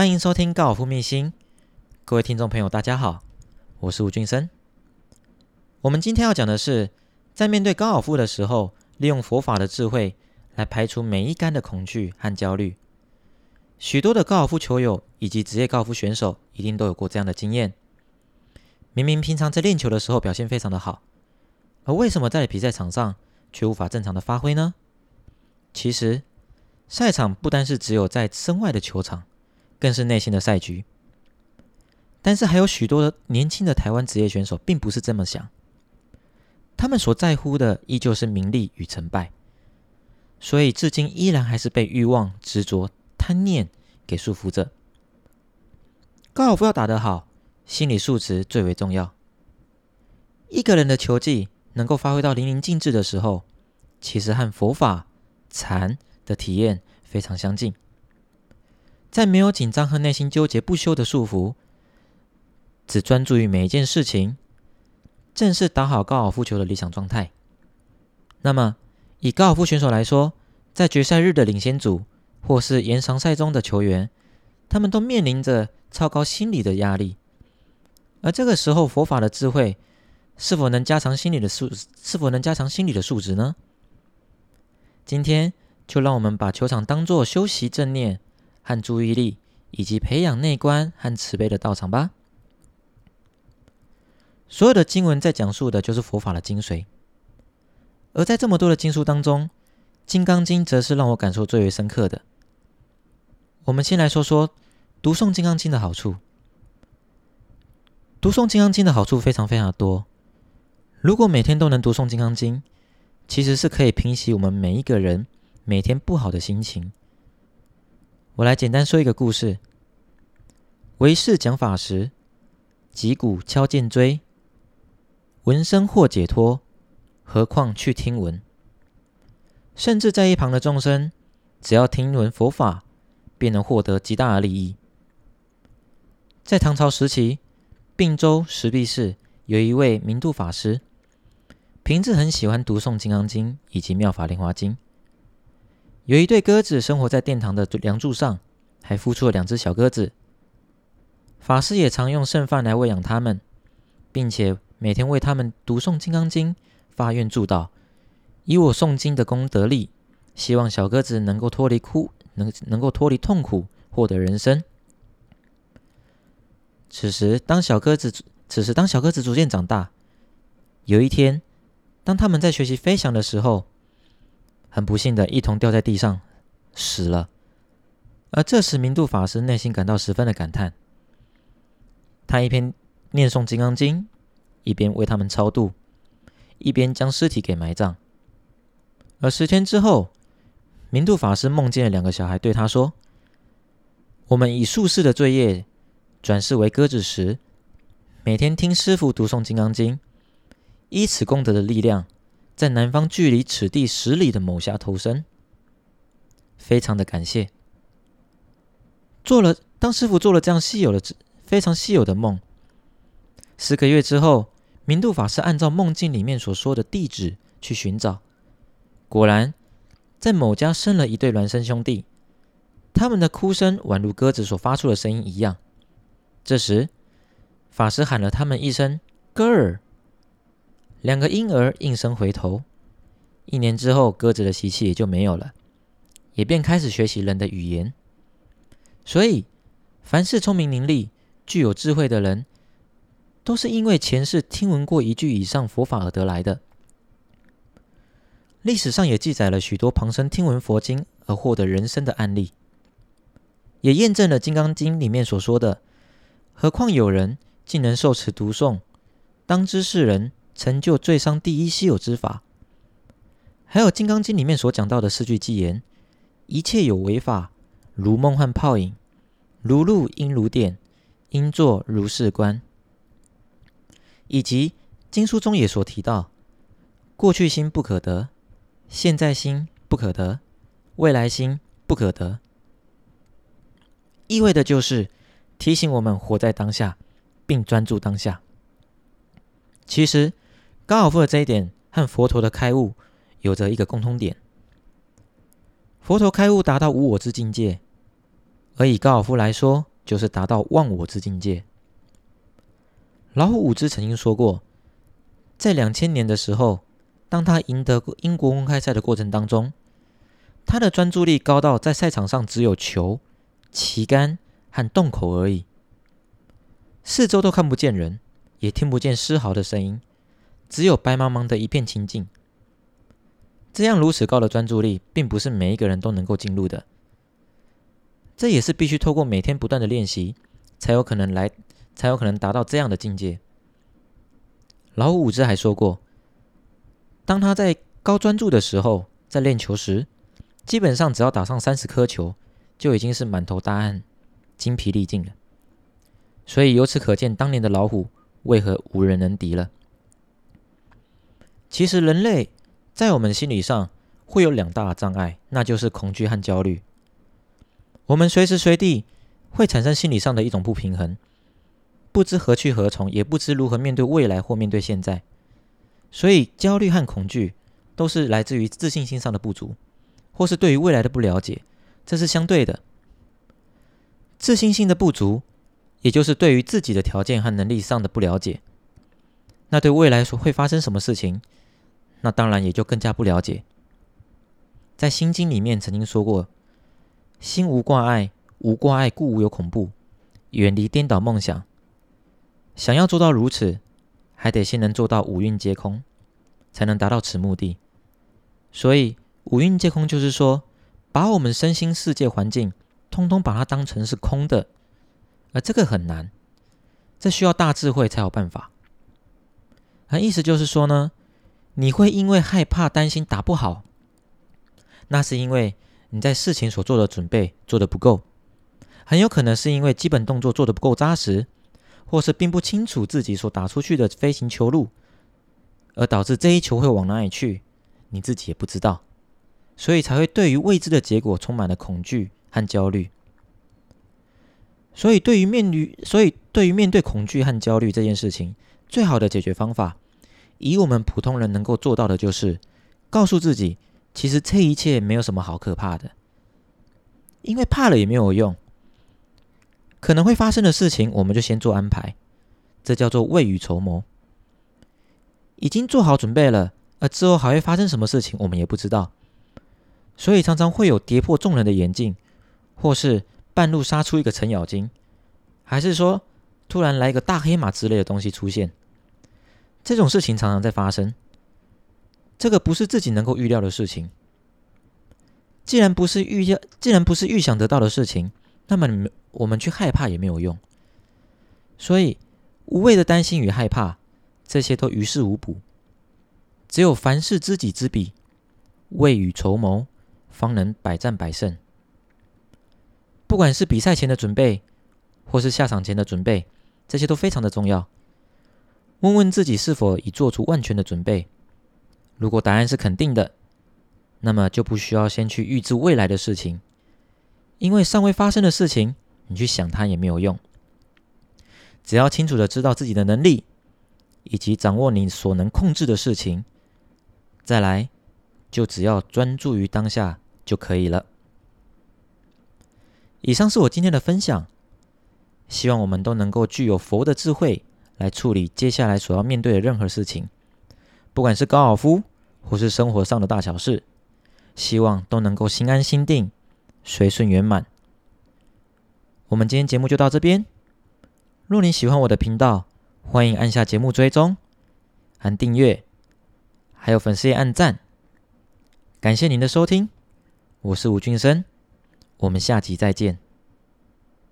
欢迎收听高尔夫秘辛，各位听众朋友，大家好，我是吴俊生。我们今天要讲的是，在面对高尔夫的时候，利用佛法的智慧来排除每一杆的恐惧和焦虑。许多的高尔夫球友以及职业高尔夫选手一定都有过这样的经验：明明平常在练球的时候表现非常的好，而为什么在比赛场上却无法正常的发挥呢？其实，赛场不单是只有在身外的球场。更是内心的赛局，但是还有许多年轻的台湾职业选手并不是这么想，他们所在乎的依旧是名利与成败，所以至今依然还是被欲望、执着、贪念给束缚着。高尔夫要打得好，心理素质最为重要。一个人的球技能够发挥到淋漓尽致的时候，其实和佛法禅的体验非常相近。在没有紧张和内心纠结不休的束缚，只专注于每一件事情，正是打好高尔夫球的理想状态。那么，以高尔夫选手来说，在决赛日的领先组或是延长赛中的球员，他们都面临着超高心理的压力。而这个时候，佛法的智慧是否能加强心理的素？是否能加强心理的素质呢？今天就让我们把球场当作修习正念。和注意力，以及培养内观和慈悲的道场吧。所有的经文在讲述的就是佛法的精髓，而在这么多的经书当中，《金刚经》则是让我感受最为深刻的。我们先来说说读诵《金刚经》的好处。读诵《金刚经》的好处非常非常多。如果每天都能读诵《金刚经》，其实是可以平息我们每一个人每天不好的心情。我来简单说一个故事。为师讲法时，击鼓敲剑锥，闻声获解脱，何况去听闻？甚至在一旁的众生，只要听闻佛法，便能获得极大的利益。在唐朝时期，并州石壁寺有一位明度法师，平日很喜欢读诵《金刚经》以及《妙法莲华经》。有一对鸽子生活在殿堂的梁柱上，还孵出了两只小鸽子。法师也常用剩饭来喂养它们，并且每天为它们读诵《金刚经》，发愿祝祷，以我诵经的功德力，希望小鸽子能够脱离苦，能能够脱离痛苦，获得人生。此时，当小鸽子此时当小鸽子逐渐长大，有一天，当他们在学习飞翔的时候。很不幸的，一同掉在地上，死了。而这时，明度法师内心感到十分的感叹。他一边念诵《金刚经》，一边为他们超度，一边将尸体给埋葬。而十天之后，明度法师梦见了两个小孩，对他说：“我们以术士的罪业转世为鸽子时，每天听师傅读诵《金刚经》，依此功德的力量。”在南方距离此地十里的某峡投生，非常的感谢。做了当师傅做了这样稀有的、非常稀有的梦。十个月之后，明度法师按照梦境里面所说的地址去寻找，果然在某家生了一对孪生兄弟，他们的哭声宛如鸽子所发出的声音一样。这时，法师喊了他们一声“哥儿”。两个婴儿应声回头，一年之后，鸽子的习气也就没有了，也便开始学习人的语言。所以，凡是聪明伶俐、具有智慧的人，都是因为前世听闻过一句以上佛法而得来的。历史上也记载了许多旁生听闻佛经而获得人生的案例，也验证了《金刚经》里面所说的：“何况有人竟能受持读诵，当知是人。”成就最上第一稀有之法，还有《金刚经》里面所讲到的四句偈言：一切有为法，如梦幻泡影，如露应如电，应作如是观。以及经书中也所提到，过去心不可得，现在心不可得，未来心不可得，意味的就是提醒我们活在当下，并专注当下。其实。高尔夫的这一点和佛陀的开悟有着一个共通点。佛陀开悟达到无我之境界，而以高尔夫来说，就是达到忘我之境界。老虎伍兹曾经说过，在两千年的时候，当他赢得英国公开赛的过程当中，他的专注力高到在赛场上只有球、旗杆和洞口而已，四周都看不见人，也听不见丝毫的声音，只有白茫茫的一片清静。这样如此高的专注力，并不是每一个人都能够进入的。这也是必须透过每天不断的练习，才有可能来，才有可能达到这样的境界。老虎伍兹还说过，当他在高专注的时候，在练球时，基本上只要打上三十颗球，就已经是满头大汗、精疲力尽了。所以由此可见，当年的老虎为何无人能敌了。其实人类在我们心理上会有两大障碍，那就是恐惧和焦虑。我们随时随地会产生心理上的一种不平衡，不知何去何从，也不知如何面对未来或面对现在。所以，焦虑和恐惧都是来自于自信心上的不足，或是对于未来的不了解，这是相对的。自信心的不足，也就是对于自己的条件和能力上的不了解，那对未来所会发生什么事情，那当然也就更加不了解。在《心经》里面曾经说过。心无挂碍，无挂碍故无有恐怖。远离颠倒梦想，想要做到如此，还得先能做到五蕴皆空，才能达到此目的。所以，五蕴皆空就是说，把我们身心世界环境，通通把它当成是空的，而这个很难，这需要大智慧才有办法。那意思就是说呢，你会因为害怕、担心打不好，那是因为。你在事前所做的准备做得不够，很有可能是因为基本动作做得不够扎实，或是并不清楚自己所打出去的飞行球路，而导致这一球会往哪里去，你自己也不知道，所以才会对于未知的结果充满了恐惧和焦虑。所以对于面对，所以对于面对恐惧和焦虑这件事情，最好的解决方法，以我们普通人能够做到的，就是告诉自己。其实这一切没有什么好可怕的，因为怕了也没有用。可能会发生的事情，我们就先做安排，这叫做未雨绸缪。已经做好准备了，而之后还会发生什么事情，我们也不知道。所以常常会有跌破众人的眼镜，或是半路杀出一个程咬金，还是说突然来一个大黑马之类的东西出现。这种事情常常在发生。这个不是自己能够预料的事情。既然不是预料，既然不是预想得到的事情，那么你们我们去害怕也没有用。所以无谓的担心与害怕，这些都于事无补。只有凡事知己知彼，未雨绸缪，方能百战百胜。不管是比赛前的准备，或是下场前的准备，这些都非常的重要。问问自己是否已做出万全的准备。如果答案是肯定的，那么就不需要先去预知未来的事情，因为尚未发生的事情，你去想它也没有用。只要清楚的知道自己的能力，以及掌握你所能控制的事情，再来就只要专注于当下就可以了。以上是我今天的分享，希望我们都能够具有佛的智慧来处理接下来所要面对的任何事情，不管是高尔夫。或是生活上的大小事，希望都能够心安心定、随顺圆满。我们今天节目就到这边。若你喜欢我的频道，欢迎按下节目追踪、按订阅，还有粉丝页按赞。感谢您的收听，我是吴俊生，我们下集再见。